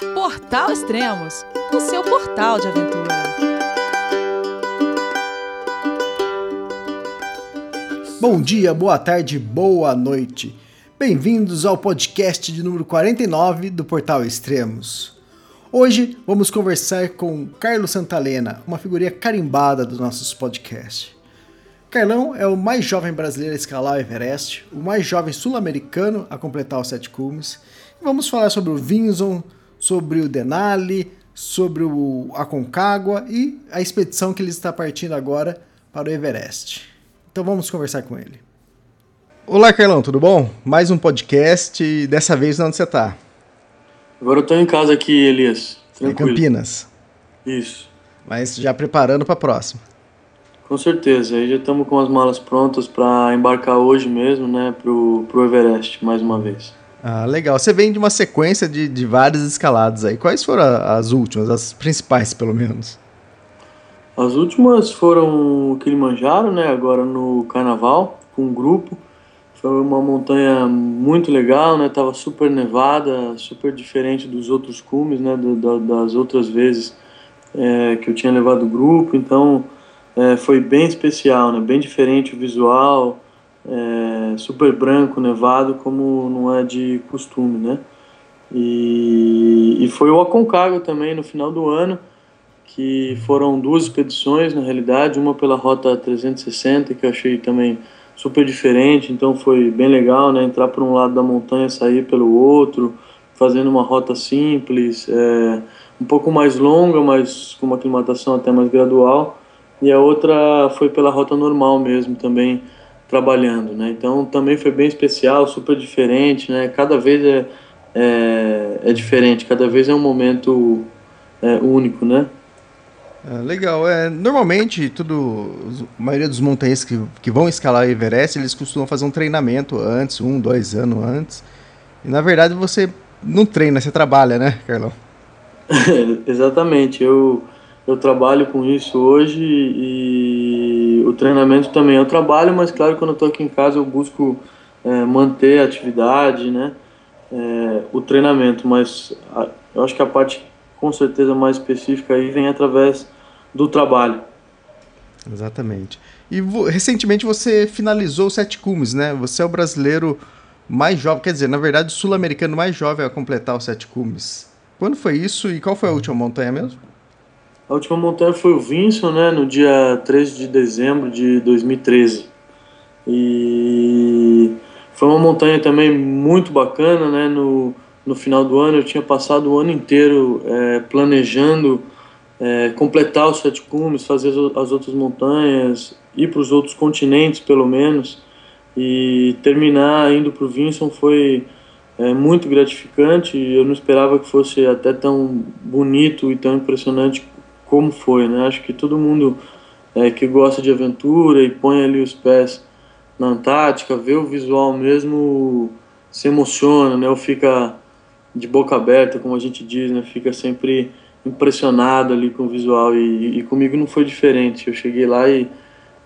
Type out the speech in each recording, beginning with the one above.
Portal Extremos, o seu portal de aventura. Bom dia, boa tarde, boa noite. Bem-vindos ao podcast de número 49 do Portal Extremos. Hoje vamos conversar com Carlos Santalena, uma figurinha carimbada dos nossos podcasts. Carlão é o mais jovem brasileiro a escalar o Everest, o mais jovem sul-americano a completar os sete cumes. Vamos falar sobre o Vinson, sobre o Denali, sobre o Aconcagua e a expedição que ele está partindo agora para o Everest. Então vamos conversar com ele. Olá, Carlão, tudo bom? Mais um podcast dessa vez onde você está? Agora eu tô em casa aqui, Elias. Tranquilo. Em Campinas. Isso. Mas já preparando para a próxima. Com certeza. Aí já estamos com as malas prontas para embarcar hoje mesmo, né, pro, pro Everest, mais uma vez. Ah, legal. Você vem de uma sequência de, de várias escaladas aí. Quais foram as últimas, as principais, pelo menos? As últimas foram o Kilimanjaro, né, agora no Carnaval, com um grupo. Foi uma montanha muito legal, né? Tava super nevada, super diferente dos outros cumes, né? das outras vezes é, que eu tinha levado o grupo. Então é, foi bem especial, né? Bem diferente o visual, é, super branco, nevado, como não é de costume, né? E, e foi o Aconcagua também no final do ano, que foram duas expedições na realidade, uma pela rota 360 que eu achei também super diferente, então foi bem legal, né? Entrar por um lado da montanha, sair pelo outro, fazendo uma rota simples, é, um pouco mais longa, mas com uma aclimatação até mais gradual. E a outra foi pela rota normal mesmo, também trabalhando, né? Então também foi bem especial, super diferente, né? Cada vez é, é, é diferente, cada vez é um momento é, único, né? É, legal. É, normalmente, tudo, a maioria dos montanhistas que, que vão escalar o Everest, eles costumam fazer um treinamento antes, um, dois anos antes. E na verdade você não treina, você trabalha, né, Carlão? Exatamente. Eu, eu trabalho com isso hoje e o treinamento também. Eu trabalho, mas claro, quando eu estou aqui em casa eu busco é, manter a atividade, né? É, o treinamento, mas a, eu acho que a parte com certeza mais específica aí vem através do trabalho. Exatamente. E recentemente você finalizou o Sete Cumes, né? Você é o brasileiro mais jovem, quer dizer, na verdade, o sul-americano mais jovem a completar o Sete Cumes. Quando foi isso e qual foi a última montanha mesmo? A última montanha foi o Vinson, né, no dia 13 de dezembro de 2013. E foi uma montanha também muito bacana, né, no, no final do ano. Eu tinha passado o ano inteiro é, planejando é, completar os sete cumes, fazer as outras montanhas, ir para os outros continentes pelo menos. E terminar indo para o Vinson foi é, muito gratificante. Eu não esperava que fosse até tão bonito e tão impressionante como foi. Né? Acho que todo mundo é, que gosta de aventura e põe ali os pés na Antártica, vê o visual mesmo, se emociona, né? ou fica de boca aberta, como a gente diz, né? Fica sempre impressionado ali com o visual e, e comigo não foi diferente. Eu cheguei lá e,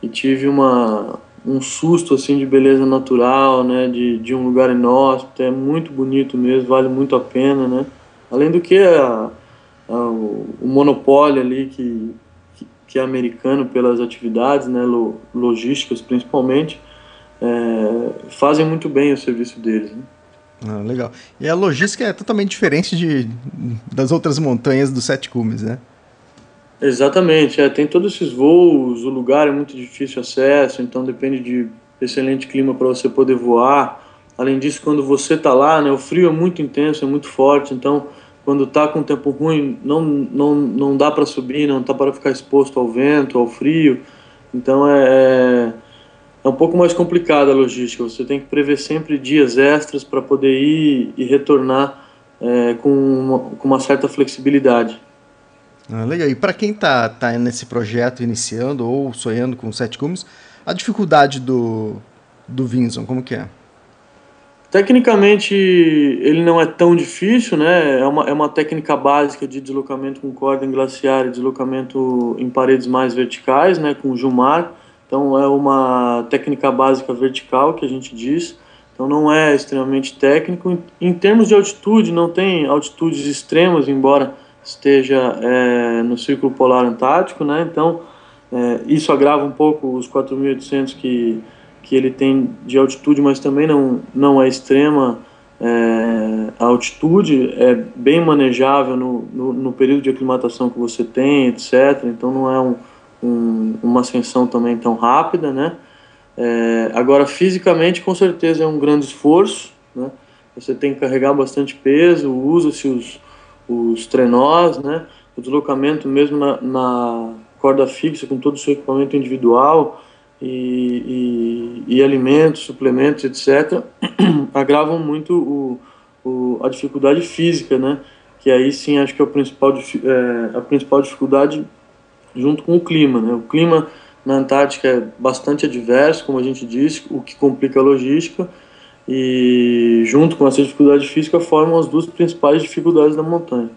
e, tive uma um susto assim de beleza natural, né? De, de um lugar inóspito, é muito bonito mesmo, vale muito a pena, né? Além do que a, o, o, monopólio ali que, que, que, é americano pelas atividades, né? Lo, logísticas principalmente, é, fazem muito bem o serviço deles. Né? Ah, legal. E a logística é totalmente diferente de, das outras montanhas dos Sete Cumes, né? Exatamente, é, tem todos esses voos, o lugar é muito difícil acesso, então depende de excelente clima para você poder voar. Além disso, quando você está lá, né, o frio é muito intenso, é muito forte, então quando está com tempo ruim, não, não, não dá para subir, não dá para ficar exposto ao vento, ao frio. Então é, é é um pouco mais complicada a logística. Você tem que prever sempre dias extras para poder ir e retornar é, com, uma, com uma certa flexibilidade. Ah, legal. E para quem está tá nesse projeto iniciando ou sonhando com sete cumes, a dificuldade do, do Vinson, como que é? Tecnicamente, ele não é tão difícil, né? É uma, é uma técnica básica de deslocamento com corda em glaciar e deslocamento em paredes mais verticais, né? Com Jumar. Então é uma técnica básica vertical que a gente diz, Então não é extremamente técnico. Em termos de altitude, não tem altitudes extremas, embora esteja é, no Círculo Polar Antártico, né? Então é, isso agrava um pouco os 4.800 que, que ele tem de altitude, mas também não, não é extrema é, a altitude, é bem manejável no, no, no, período de aclimatação que você tem, etc. Então não é um, um, uma ascensão também tão rápida, né? É, agora, fisicamente, com certeza é um grande esforço, né? Você tem que carregar bastante peso, usa-se os, os trenós, né? O deslocamento mesmo na, na, corda fixa, com todo o seu equipamento individual e, e, e alimentos, suplementos, etc., agravam muito o, o, a dificuldade física, né? Que aí sim acho que é, o principal, é a principal dificuldade junto com o clima, né? O clima na Antártica é bastante adverso, como a gente disse, o que complica a logística e junto com essa dificuldade física formam as duas principais dificuldades da montanha.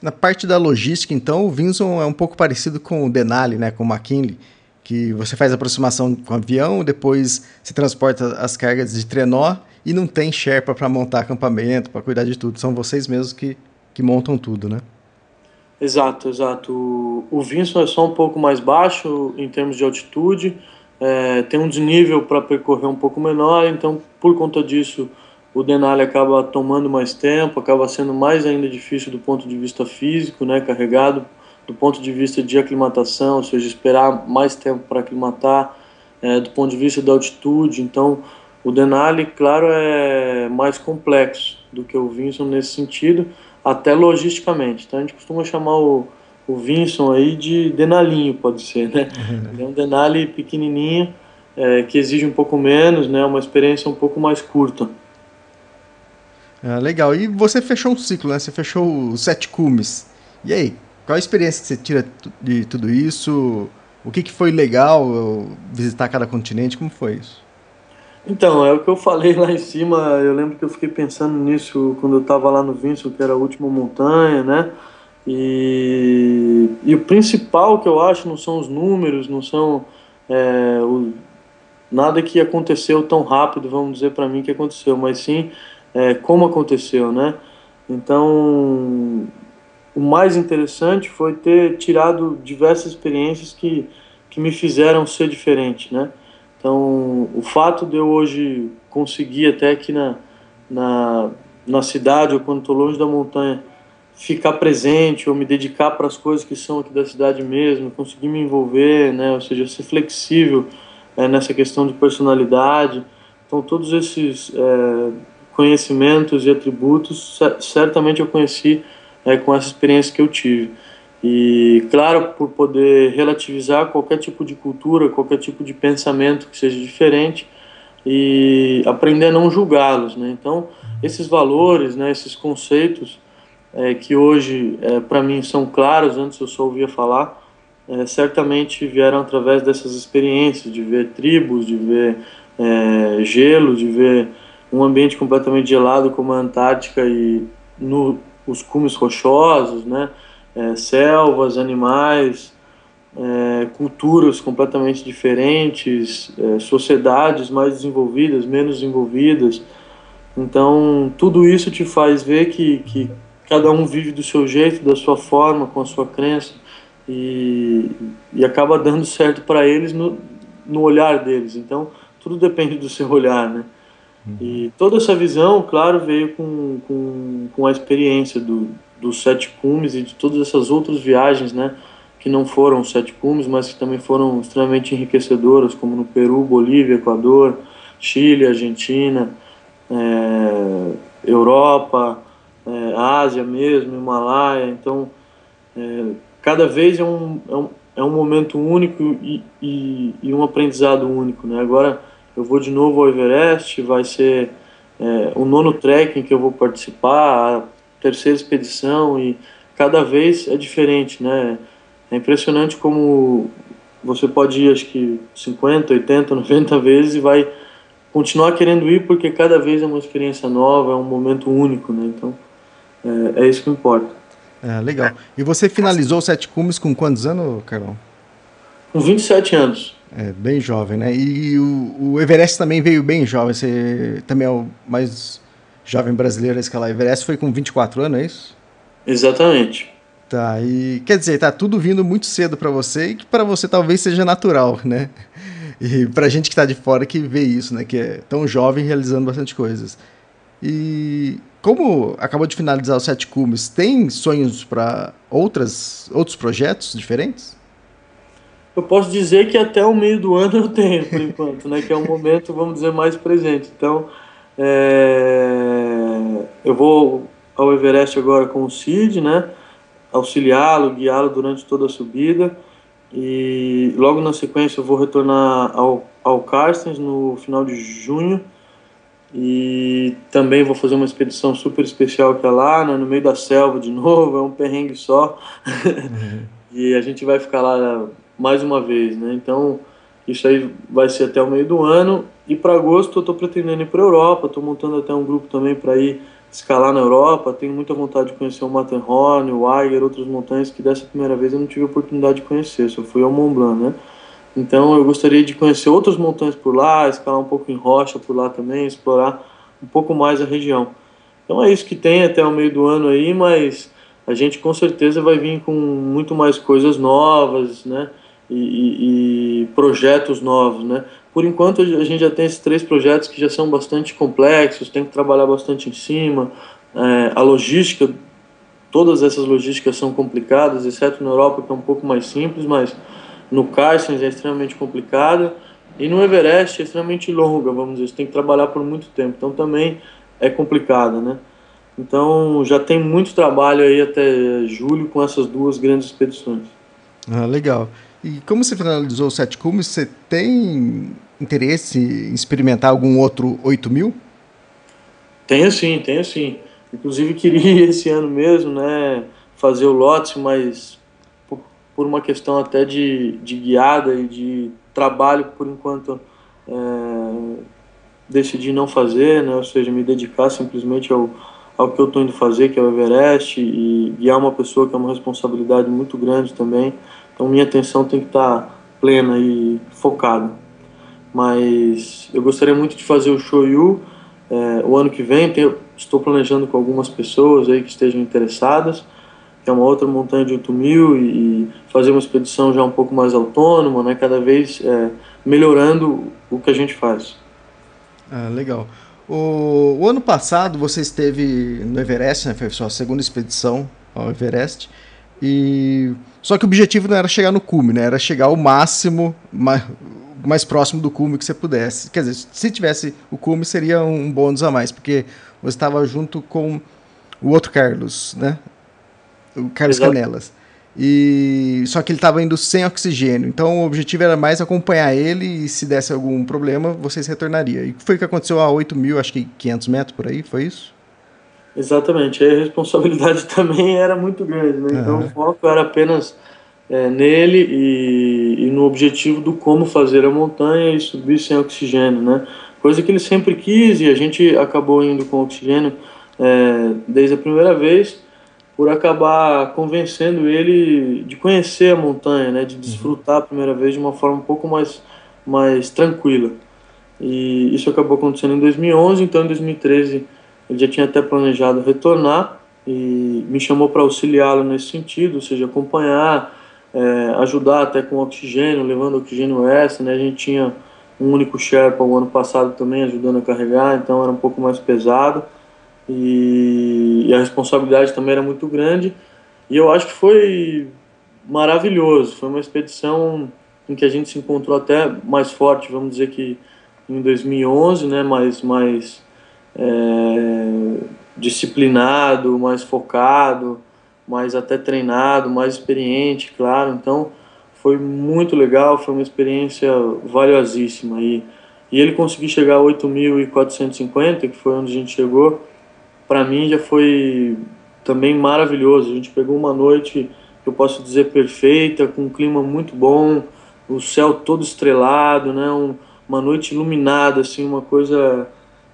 Na parte da logística, então, o Vinson é um pouco parecido com o Denali, né, com o McKinley, que você faz aproximação com o avião, depois se transporta as cargas de trenó e não tem Sherpa para montar acampamento, para cuidar de tudo. São vocês mesmos que, que montam tudo, né? Exato, exato. O, o Vinson é só um pouco mais baixo em termos de altitude, é, tem um desnível para percorrer um pouco menor, então por conta disso o Denali acaba tomando mais tempo, acaba sendo mais ainda difícil do ponto de vista físico, né, carregado, do ponto de vista de aclimatação, ou seja, esperar mais tempo para aclimatar, é, do ponto de vista da altitude, então o Denali, claro, é mais complexo do que o Vinson nesse sentido, até logisticamente. Então a gente costuma chamar o, o Vinson aí de Denalinho, pode ser, né? Uhum. Ele é um Denali pequenininho, é, que exige um pouco menos, né? Uma experiência um pouco mais curta. Ah, legal. E você fechou um ciclo, né? Você fechou os sete cumes. E aí, qual a experiência que você tira de tudo isso? O que, que foi legal visitar cada continente? Como foi isso? Então, é o que eu falei lá em cima. Eu lembro que eu fiquei pensando nisso quando eu estava lá no Vinson, que era a última montanha, né? E, e o principal que eu acho não são os números, não são é, o, nada que aconteceu tão rápido, vamos dizer para mim que aconteceu, mas sim é, como aconteceu, né? Então, o mais interessante foi ter tirado diversas experiências que, que me fizeram ser diferente, né? Então, o fato de eu hoje conseguir até aqui na, na, na cidade ou quando estou longe da montanha ficar presente ou me dedicar para as coisas que são aqui da cidade mesmo, conseguir me envolver, né? Ou seja, ser flexível é, nessa questão de personalidade. Então, todos esses é, conhecimentos e atributos certamente eu conheci é, com essa experiência que eu tive. E, claro, por poder relativizar qualquer tipo de cultura, qualquer tipo de pensamento que seja diferente e aprender a não julgá-los. Né? Então, esses valores, né, esses conceitos é, que hoje, é, para mim, são claros, antes eu só ouvia falar, é, certamente vieram através dessas experiências, de ver tribos, de ver é, gelo, de ver um ambiente completamente gelado como a Antártica e no, os cumes rochosos, né? é, selvas, animais, é, culturas completamente diferentes, é, sociedades mais desenvolvidas, menos desenvolvidas. Então, tudo isso te faz ver que, que cada um vive do seu jeito, da sua forma, com a sua crença, e, e acaba dando certo para eles no, no olhar deles. Então, tudo depende do seu olhar, né? E toda essa visão, claro, veio com, com, com a experiência do, dos sete cumes e de todas essas outras viagens, né, que não foram sete cumes, mas que também foram extremamente enriquecedoras, como no Peru, Bolívia, Equador, Chile, Argentina, é, Europa, é, Ásia mesmo, Himalaia. Então, é, cada vez é um, é um, é um momento único e, e, e, um aprendizado único. Né? Agora eu vou de novo ao Everest, vai ser é, o nono trekking que eu vou participar, terceira expedição e cada vez é diferente, né? É impressionante como você pode ir, acho que 50, 80, 90 vezes e vai continuar querendo ir porque cada vez é uma experiência nova, é um momento único, né? Então, é, é isso que importa. É, legal. E você finalizou o Sete Cumes com quantos anos, Carol? Com 27 anos. É, bem jovem, né? E o, o, Everest também veio bem jovem. Você também é o mais jovem brasileiro a escalar Everest. Foi com 24 anos, é isso? Exatamente. Tá, e quer dizer, tá tudo vindo muito cedo para você e que para você talvez seja natural, né? E pra gente que tá de fora que vê isso, né? Que é tão jovem realizando bastante coisas. E como acabou de finalizar os Sete Cumes, tem sonhos para outras outros projetos diferentes? Eu posso dizer que até o meio do ano eu tenho, por enquanto, né? Que é um momento, vamos dizer, mais presente. Então, é... eu vou ao Everest agora com o Cid, né? auxiliá-lo, guiá-lo durante toda a subida. E logo na sequência eu vou retornar ao, ao Carstens no final de junho. E também vou fazer uma expedição super especial que é lá, né, no meio da selva de novo, é um perrengue só. Uhum. e a gente vai ficar lá mais uma vez, né? Então, isso aí vai ser até o meio do ano. E para agosto eu estou pretendendo ir para a Europa, estou montando até um grupo também para ir escalar na Europa, tenho muita vontade de conhecer o Matterhorn, o Eiger, outras montanhas que dessa primeira vez eu não tive a oportunidade de conhecer, só fui ao Mont Blanc, né? Então eu gostaria de conhecer outras montanhas por lá, escalar um pouco em rocha por lá também, explorar um pouco mais a região. Então é isso que tem até o meio do ano aí, mas a gente com certeza vai vir com muito mais coisas novas, né? E, e, projetos novos, né? Por enquanto, a gente já tem esses três projetos que já são bastante complexos, tem que trabalhar bastante em cima. É, a logística, todas essas logísticas são complicadas, exceto na Europa, que é um pouco mais simples, mas no Carstens é extremamente complicada. E no Everest é extremamente longa, vamos dizer, você tem que trabalhar por muito tempo, então também é complicada, né? Então já tem muito trabalho aí até julho com essas duas grandes expedições. Ah, legal. E como você finalizou o Sete Cumes, você tem interesse em experimentar algum outro 8000? Tenho sim, tenho sim. Inclusive queria esse ano mesmo, né, fazer o lote, mas por, por uma questão até de, de guiada e de trabalho, por enquanto é, decidi não fazer, né, ou seja, me dedicar simplesmente ao, ao que eu estou indo fazer, que é o Everest, e guiar uma pessoa que é uma responsabilidade muito grande também. Então minha atenção tem que estar tá plena e focada. Mas eu gostaria muito de fazer o Shoyu é, o ano que vem. Tenho, estou planejando com algumas pessoas aí que estejam interessadas, que é uma outra montanha de 8 mil e, fazer uma expedição já um pouco mais autônoma, né? Cada vez é, melhorando o que a gente faz. Ah, legal. O, o, ano passado você esteve no Everest, né? Foi a sua segunda expedição ao Everest. E só que o objetivo não era chegar no cume, né? Era chegar ao máximo mais, mais próximo do cume que você pudesse. Quer dizer, se tivesse o cume seria um bônus a mais, porque você estava junto com o outro Carlos, né? O Carlos Exato. Canelas. E só que ele estava indo sem oxigênio. Então o objetivo era mais acompanhar ele e se desse algum problema, vocês retornaria. E foi o que aconteceu a 8 mil, acho que 500 metros por aí, foi isso? Exatamente, a responsabilidade também era muito grande, né? Então o foco era apenas é, nele e, e, no objetivo do como fazer a montanha e subir sem oxigênio, né? Coisa que ele sempre quis e a gente acabou indo com oxigênio é, desde a primeira vez por acabar convencendo ele de conhecer a montanha, né? De desfrutar a primeira vez de uma forma um pouco mais, mais tranquila. E isso acabou acontecendo em 2011, então em 2013 ele já tinha até planejado retornar e me chamou para auxiliá-lo nesse sentido, ou seja, acompanhar, é, ajudar até com oxigênio, levando oxigênio extra. Né? A gente tinha um único Sherpa o ano passado também ajudando a carregar, então era um pouco mais pesado e, e a responsabilidade também era muito grande. E eu acho que foi maravilhoso, foi uma expedição em que a gente se encontrou até mais forte, vamos dizer que em 2011, né, mais, mais é, disciplinado, mais focado, mais até treinado, mais experiente, claro. Então foi muito legal, foi uma experiência valiosíssima. E, e ele conseguir chegar a 8.450, que foi onde a gente chegou, para mim já foi também maravilhoso. A gente pegou uma noite, que eu posso dizer, perfeita, com um clima muito bom, o céu todo estrelado, né? Um, uma noite iluminada, assim, uma coisa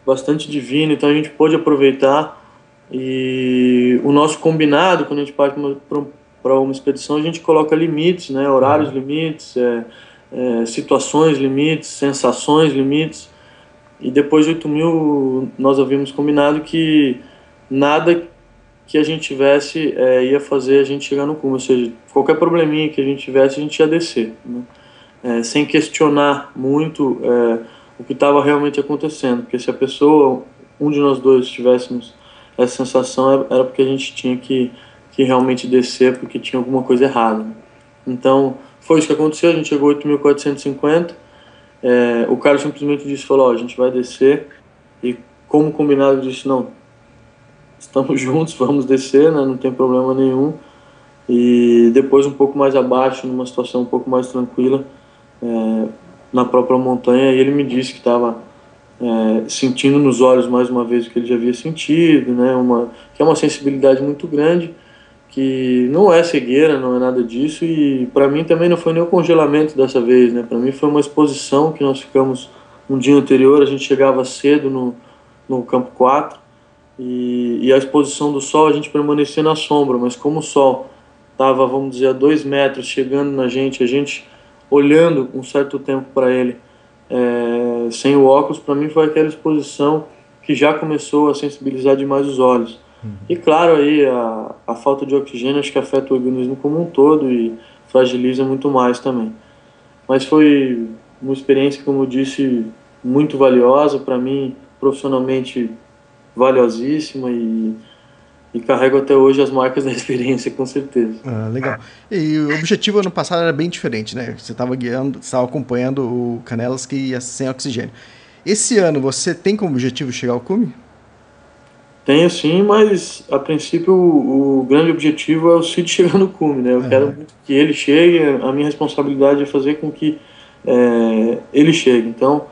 bastante divino, então a gente pôde aproveitar e o nosso combinado quando a gente parte uma expedição a gente coloca limites, né, horários limites, é, é, situações limites, sensações limites. E depois de 8 mil nós havíamos combinado que nada que a gente tivesse é, ia fazer a gente chegar no cume, ou seja, qualquer probleminha que a gente tivesse a gente ia descer, né? é, sem questionar muito é, o que estava realmente acontecendo, porque se a pessoa, um de nós dois tivéssemos essa sensação era porque a gente tinha que, que realmente descer porque tinha alguma coisa errada. Então foi isso que aconteceu, a gente chegou a 8.450, é, o cara simplesmente disse, falou, a gente vai descer e como combinado disse, não, estamos juntos, vamos descer, né, não tem problema nenhum. E depois um pouco mais abaixo, numa situação um pouco mais tranquila, é, na própria montanha, e ele me disse que estava é, sentindo nos olhos mais uma vez o que ele já havia sentido, né, uma, que é uma sensibilidade muito grande, que não é cegueira, não é nada disso, e para mim também não foi nem o congelamento dessa vez, né, para mim foi uma exposição que nós ficamos um dia anterior, a gente chegava cedo no, no campo 4, e, e a exposição do sol a gente permanecia na sombra, mas como o sol estava, vamos dizer, a dois metros chegando na gente, a gente olhando um certo tempo para ele, é, sem o óculos, para mim foi aquela exposição que já começou a sensibilizar demais os olhos. Uhum. E claro, aí a, a falta de oxigênio acho que afeta o organismo como um todo e fragiliza muito mais também. Mas foi uma experiência, como eu disse, muito valiosa para mim, profissionalmente valiosíssima e e carrego até hoje as marcas da experiência, com certeza. Ah, legal. E o objetivo ano passado era bem diferente, né? Você estava guiando, estava acompanhando o Canelas que ia sem oxigênio. Esse ano você tem como objetivo chegar ao cume? Tenho sim, mas a princípio o, o grande objetivo é o Cid chegar no cume, né? Eu quero que ele chegue, a minha responsabilidade é fazer com que é, ele chegue. Então,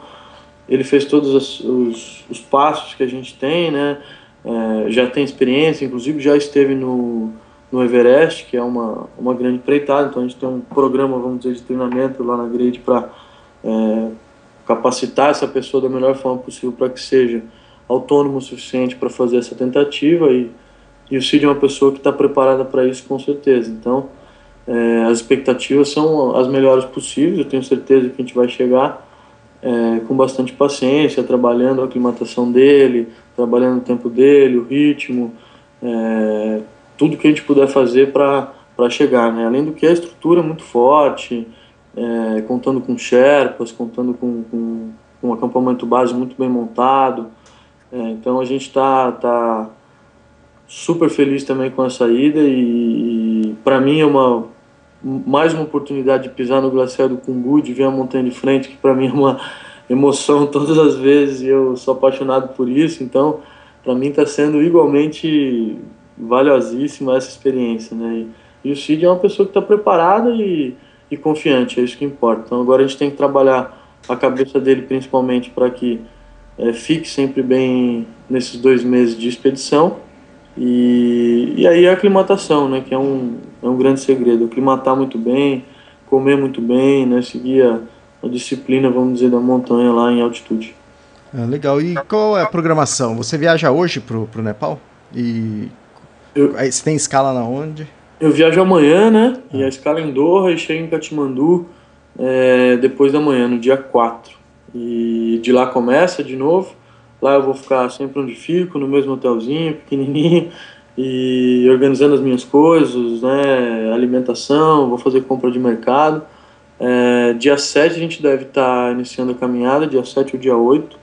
ele fez todos os, os, os passos que a gente tem, né? É, já tem experiência, inclusive já esteve no, no Everest, que é uma, uma grande empreitada, então a gente tem um programa, vamos dizer, de treinamento lá na Grade para é, capacitar essa pessoa da melhor forma possível para que seja autônomo o suficiente para fazer essa tentativa e, e o Cid é uma pessoa que está preparada para isso com certeza. Então, é, as expectativas são as melhores possíveis, eu tenho certeza que a gente vai chegar é, com bastante paciência, trabalhando a aclimatação dele, trabalhando o tempo dele, o ritmo, é, tudo que a gente puder fazer para chegar. Né? Além do que a estrutura é muito forte, é, contando com Sherpas, contando com, com, com, um acampamento base muito bem montado. É, então a gente está tá super feliz também com a saída e, e para mim é uma mais uma oportunidade de pisar no glaciar do Cumbu, de ver a montanha de frente, que para mim é uma emoção todas as vezes e eu sou apaixonado por isso, então para mim está sendo igualmente valiosíssima essa experiência, né? E, e o Cid é uma pessoa que está preparada e, e confiante, é isso que importa. Então agora a gente tem que trabalhar a cabeça dele principalmente para que é, fique sempre bem nesses dois meses de expedição e, e aí a aclimatação, né, que é um, é um grande segredo. Aclimatar muito bem, comer muito bem, né, seguir a, a disciplina, vamos dizer, da montanha lá em altitude. Ah, legal. E qual é a programação? Você viaja hoje pro, pro Nepal? E eu, aí você tem escala na onde? Eu viajo amanhã, né? Ah. E a escala é em Doha e chego em Katmandu é, depois da manhã, no dia 4. E de lá começa de novo. Lá eu vou ficar sempre onde fico, no mesmo hotelzinho, pequenininho, e organizando as minhas coisas, né, alimentação, vou fazer compra de mercado. É, dia 7 a gente deve estar tá iniciando a caminhada, dia 7 ou dia 8.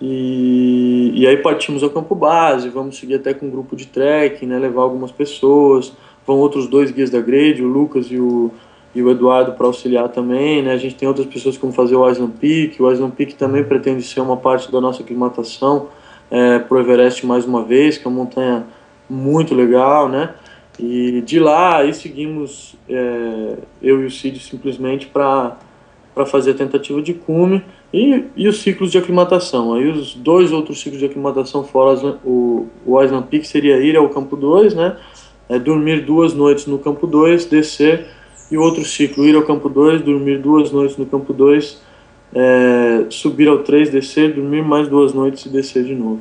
E, e aí partimos ao campo base, vamos seguir até com um grupo de trekking, né, levar algumas pessoas. Vão outros dois guias da grade, o Lucas e o, e o Eduardo para auxiliar também, né? A gente tem outras pessoas como fazer o Island Peak, o Island Peak também pretende ser uma parte da nossa aclimatação é, para o Everest mais uma vez, que é uma montanha muito legal, né? E de lá aí seguimos é, eu e o Cid simplesmente para fazer a tentativa de cume e, e os ciclos de aclimatação. Aí os dois outros ciclos de aclimatação fora o, o Island Peak seria ir ao campo 2, né? É, dormir duas noites no campo 2, descer e outro ciclo, ir ao campo 2, dormir duas noites no campo 2, é, subir ao 3, descer, dormir mais duas noites e descer de novo.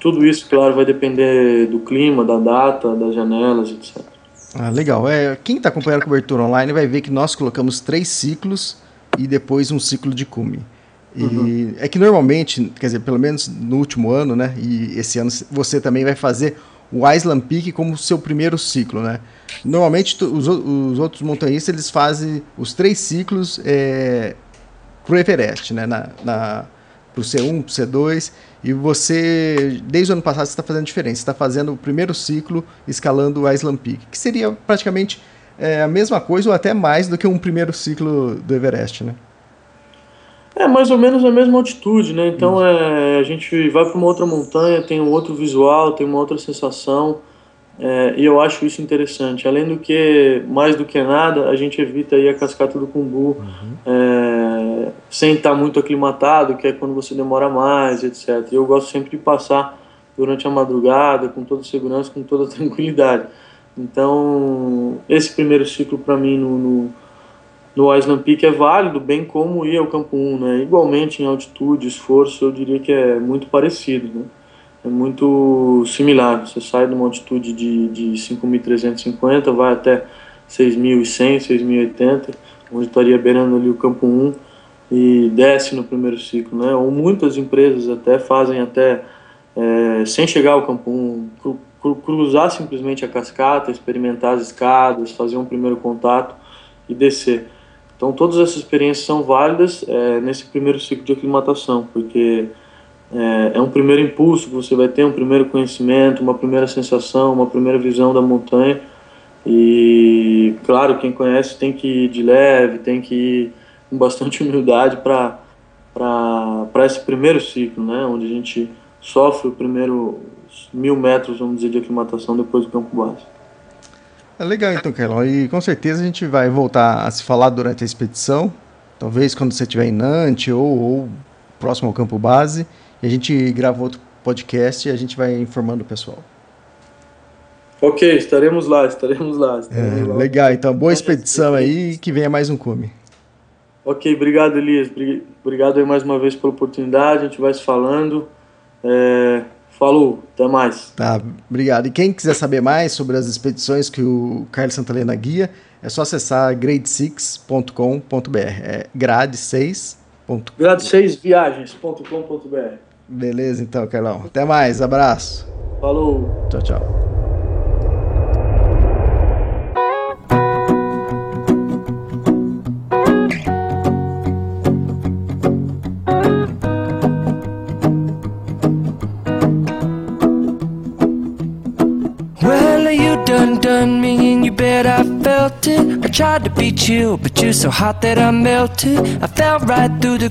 Tudo isso, claro, vai depender do clima, da data, das janelas, etc. Ah, legal. É, quem está acompanhando a cobertura online vai ver que nós colocamos três ciclos e depois um ciclo de cume. E uhum. é que normalmente, quer dizer, pelo menos no último ano, né? E esse ano você também vai fazer o Island Peak como seu primeiro ciclo, né? Normalmente os, os outros montanhistas eles fazem os três ciclos é, pro Everest, né? Na, na, pro C1, pro C2 e você, desde o ano passado, está fazendo diferença. Está fazendo o primeiro ciclo escalando o Island Peak, que seria praticamente é, a mesma coisa ou até mais do que um primeiro ciclo do Everest, né? É mais ou menos a mesma altitude, né? Então é, a gente vai para uma outra montanha, tem um outro visual, tem uma outra sensação. É, e eu acho isso interessante. Além do que, mais do que nada, a gente evita aí a cascata do Cumbu uhum. é, sem estar muito aclimatado, que é quando você demora mais, etc. E eu gosto sempre de passar durante a madrugada, com toda segurança, com toda tranquilidade. Então, esse primeiro ciclo para mim no, no, no Island Peak é válido, bem como ir ao Campo 1. Né? Igualmente em altitude, esforço, eu diria que é muito parecido. Né? É muito similar. Você sai de uma altitude de, de 5.350, vai até 6.100, 6.080, onde estaria beirando ali o campo 1 e desce no primeiro ciclo. Né? Ou muitas empresas até fazem até, é, sem chegar ao campo 1, cru, cru, cruzar simplesmente a cascata, experimentar as escadas, fazer um primeiro contato e descer. Então todas essas experiências são válidas é, nesse primeiro ciclo de aclimatação, porque é, é um primeiro impulso que você vai ter, um primeiro conhecimento, uma primeira sensação, uma primeira visão da montanha. E, claro, quem conhece tem que ir de leve, tem que ir com bastante humildade para esse primeiro ciclo, né? Onde a gente sofre o primeiro mil metros, vamos dizer, de aclimatação depois do campo base. É legal então, Kelon. E com certeza a gente vai voltar a se falar durante a expedição. Talvez quando você estiver em Nantes ou, ou próximo ao campo base. E a gente grava outro podcast e a gente vai informando o pessoal. Ok, estaremos lá, estaremos lá. Estaremos é, lá. Legal, então boa expedição aí e que venha mais um cume. Ok, obrigado Elias, obrigado aí mais uma vez pela oportunidade, a gente vai se falando. É, falou, até mais. Tá, obrigado. E quem quiser saber mais sobre as expedições que o Carlos Santalena guia, é só acessar grade6.com.br. É grade6. Grade6viagens.com.br Beleza, então, Carlão. Até mais, abraço. Falou. Tchau, tchau. done done me and you bet I felt it I tried to be chill but you're so hot that I melted I fell right through the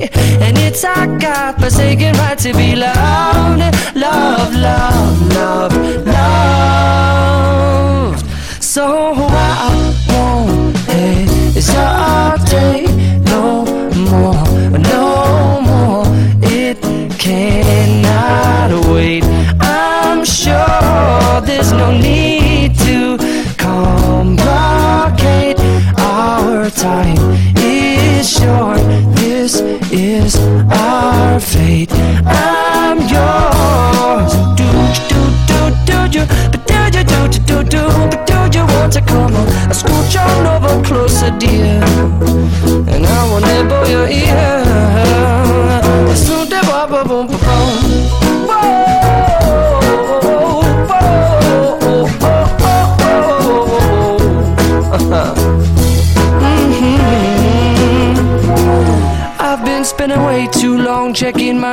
and it's our God-forsaken right to be loved, love, love, love, loved. So I won't hesitate no more, no more. It cannot wait. I'm sure there's no need to complicate our time is short. This is our fate. I'm yours. Do do do do do, do do do do do, but do you want to come on? I on over closer, dear, and I will nibble your ear.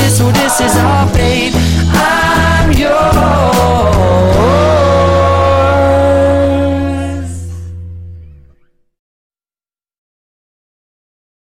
this, oh this is our fate. I'm yours.